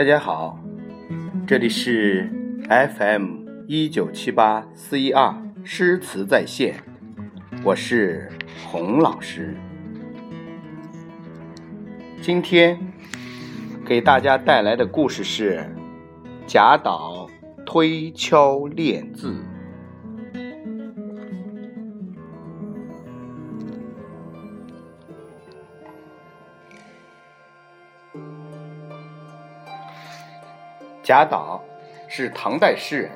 大家好，这里是 FM 一九七八四一二诗词在线，我是洪老师。今天给大家带来的故事是贾岛推敲练字。贾岛是唐代诗人，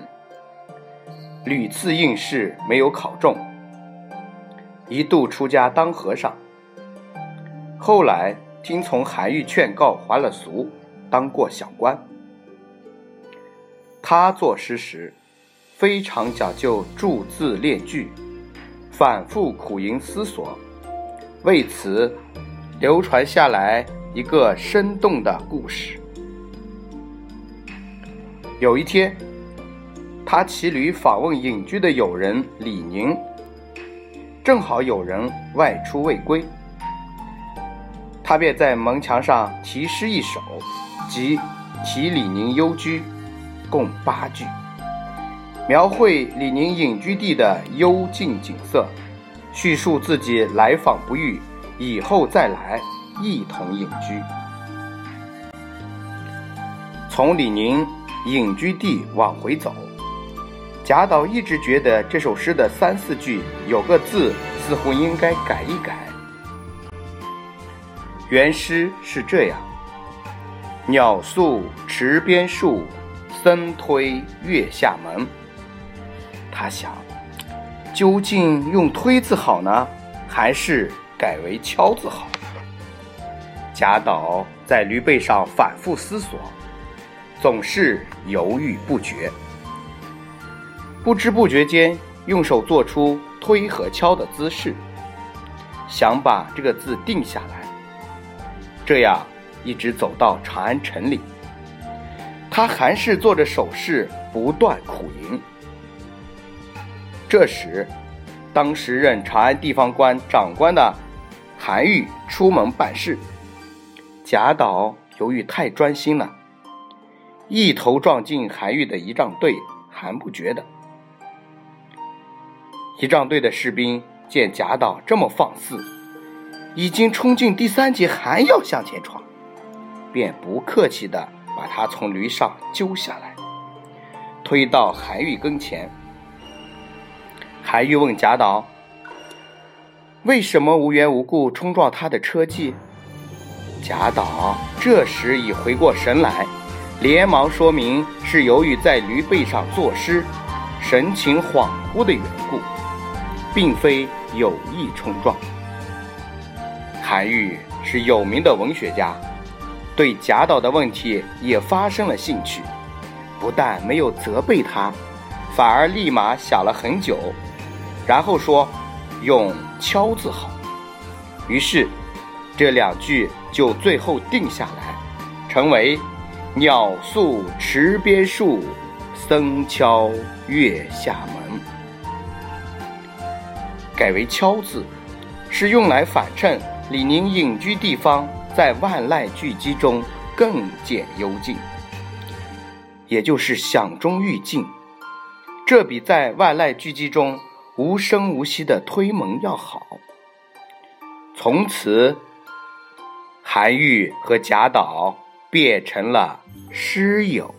屡次应试没有考中，一度出家当和尚。后来听从韩愈劝告，还了俗，当过小官。他作诗时非常讲究注字练句，反复苦吟思索，为此流传下来一个生动的故事。有一天，他骑驴访问隐居的友人李宁，正好有人外出未归，他便在门墙上题诗一首，即《题李宁幽居》，共八句，描绘李宁隐居地的幽静景色，叙述自己来访不遇，以后再来一同隐居。从李宁。隐居地往回走，贾岛一直觉得这首诗的三四句有个字似乎应该改一改。原诗是这样：“鸟宿池边树，僧推月下门。”他想，究竟用推字好呢，还是改为敲字好？贾岛在驴背上反复思索。总是犹豫不决，不知不觉间用手做出推和敲的姿势，想把这个字定下来。这样一直走到长安城里，他还是做着手势，不断苦吟。这时，当时任长安地方官长官的韩愈出门办事，贾岛由于太专心了。一头撞进韩愈的仪仗队，还不觉得。仪仗队的士兵见贾岛这么放肆，已经冲进第三节，还要向前闯，便不客气的把他从驴上揪下来，推到韩愈跟前。韩愈问贾岛：“为什么无缘无故冲撞他的车技？”贾岛这时已回过神来。连忙说明是由于在驴背上作诗，神情恍惚的缘故，并非有意冲撞。韩愈是有名的文学家，对贾岛的问题也发生了兴趣，不但没有责备他，反而立马想了很久，然后说用“敲”字好。于是这两句就最后定下来，成为。鸟宿池边树，僧敲月下门。改为“敲”字，是用来反衬李宁隐居地方在万籁俱寂中更见幽静，也就是响中寓静。这比在万籁俱寂中无声无息的推门要好。从此，韩愈和贾岛。变成了诗友。